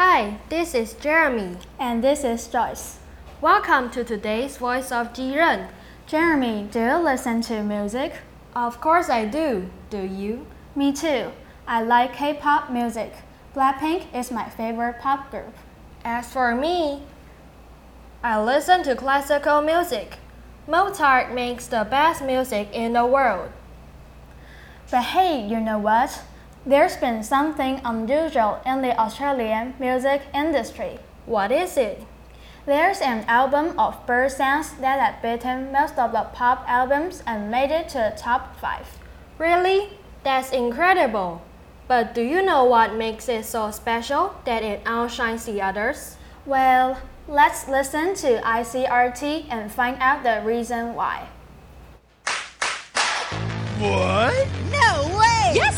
Hi, this is Jeremy. And this is Joyce. Welcome to today's Voice of Jiren. Jeremy, do you listen to music? Of course I do. Do you? Me too. I like K pop music. Blackpink is my favorite pop group. As for me, I listen to classical music. Mozart makes the best music in the world. But hey, you know what? There's been something unusual in the Australian music industry. What is it? There's an album of bird sounds that had beaten most of the pop albums and made it to the top 5. Really? That's incredible. But do you know what makes it so special that it outshines the others? Well, let's listen to ICRT and find out the reason why. What?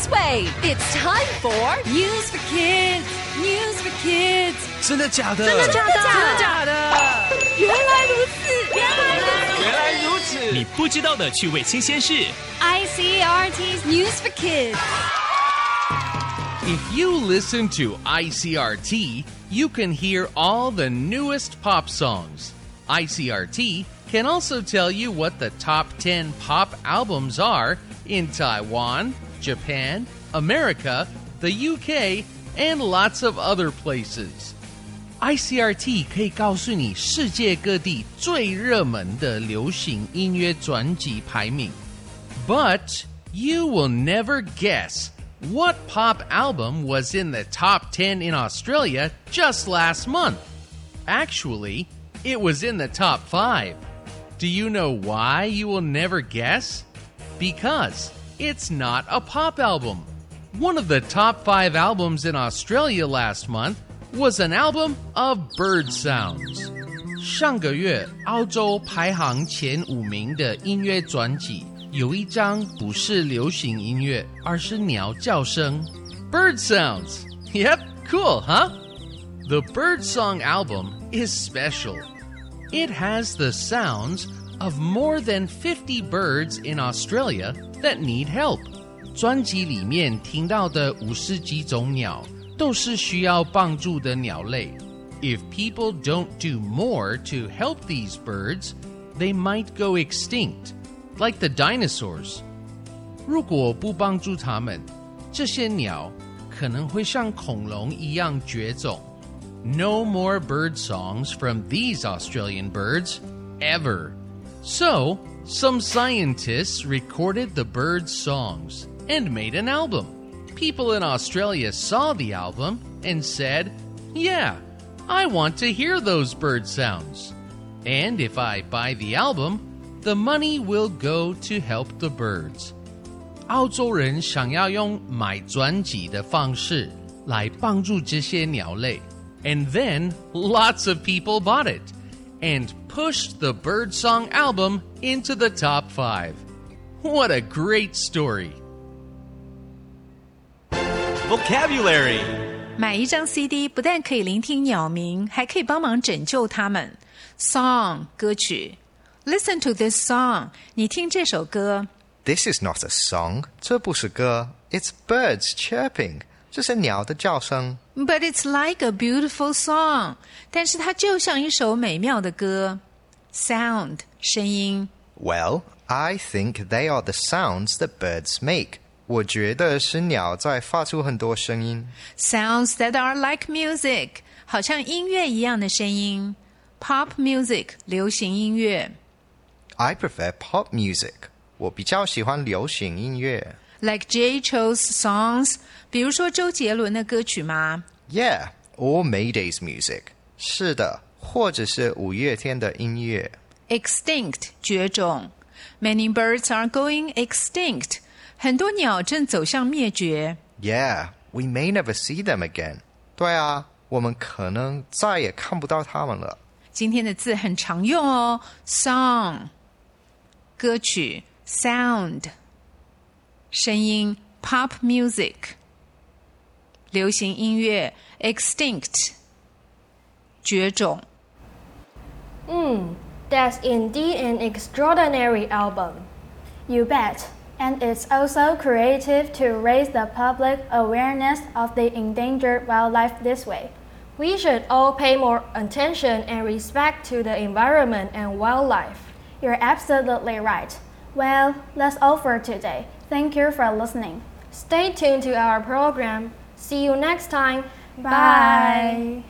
No way! Yes way! It's time for News for Kids. News for Kids. 真的假的？真的假的？真的假的？原来如此，原来如此。原来如此！你不知道的趣味新鲜事。 ICRT's News for Kids. If you listen to ICRT, you can hear all the newest pop songs. ICRT can also tell you what the top 10 pop albums are in Taiwan, Japan, America, the UK, and lots of other places. ICRT 可以告诉你世界各地最热门的流行音乐专辑排名。But you will never guess what pop album was in the top 10 in Australia just last month. Actually, it was in the top 5. Do you know why you will never guess? Because it's not a pop album. One of the top 5 albums in Australia last month was an album of bird sounds. 上个月，澳洲排行前五名的音乐专辑有一张不是流行音乐，而是鸟叫声 （bird sounds）。Yep, cool, huh? The Bird Song album is special. It has the sounds of more than 50 birds in Australia that need help. 专辑里面听到的五十几种鸟都是需要帮助的鸟类。If people don't do more to help these birds, they might go extinct, like the dinosaurs. 如果不帮助它们，这些鸟可能会像恐龙一样绝种。No more bird songs from these Australian birds, ever. So, some scientists recorded the birds' songs and made an album. People in Australia saw the album and said, Yeah, I want to hear those bird sounds. And if I buy the album, the money will go to help the birds. 澳洲人想要用买专辑的方式来帮助这些鸟类。And then lots of people bought it and pushed the Birdsong album into the top five. What a great story! Vocabulary 买一张 CD 不但可以聆听鸟鸣，还可以帮忙拯救它们。Song 歌曲，Listen to this song，你听这首歌。 This is not a song，这不是歌，It's birds chirping， 这是鸟的叫声。 But it's like a beautiful song，但是它就像一首美妙的歌。Sound 声音 Well, I think they are the sounds that birds make。我觉得是鸟在发出很多声音。 ，sounds that are like music，好像音乐一样的声音。Pop music 流行音乐 I prefer pop music。我比较喜欢流行音乐。 like Jay Chou's songs，比如说周杰伦的歌曲吗？Yeah, or Mayday's music。是的，或者是五月天的音乐。Extinct 绝种，Many birds are going extinct。很多鸟正走向灭绝。Yeah, we may never see them again。对啊，我们可能再也看不到它们了。今天的字很常用哦，song 歌曲，sound。声音，pop music 流行音乐，extinct 绝种。 Hmm, that's indeed an extraordinary album. You bet. And it's also creative to raise the public awareness of the endangered wildlife this way. We should all pay more attention and respect to the environment and wildlife. You're absolutely right. Well, that's all for today. Thank you for listening. Stay tuned to our program. See you next time. Bye.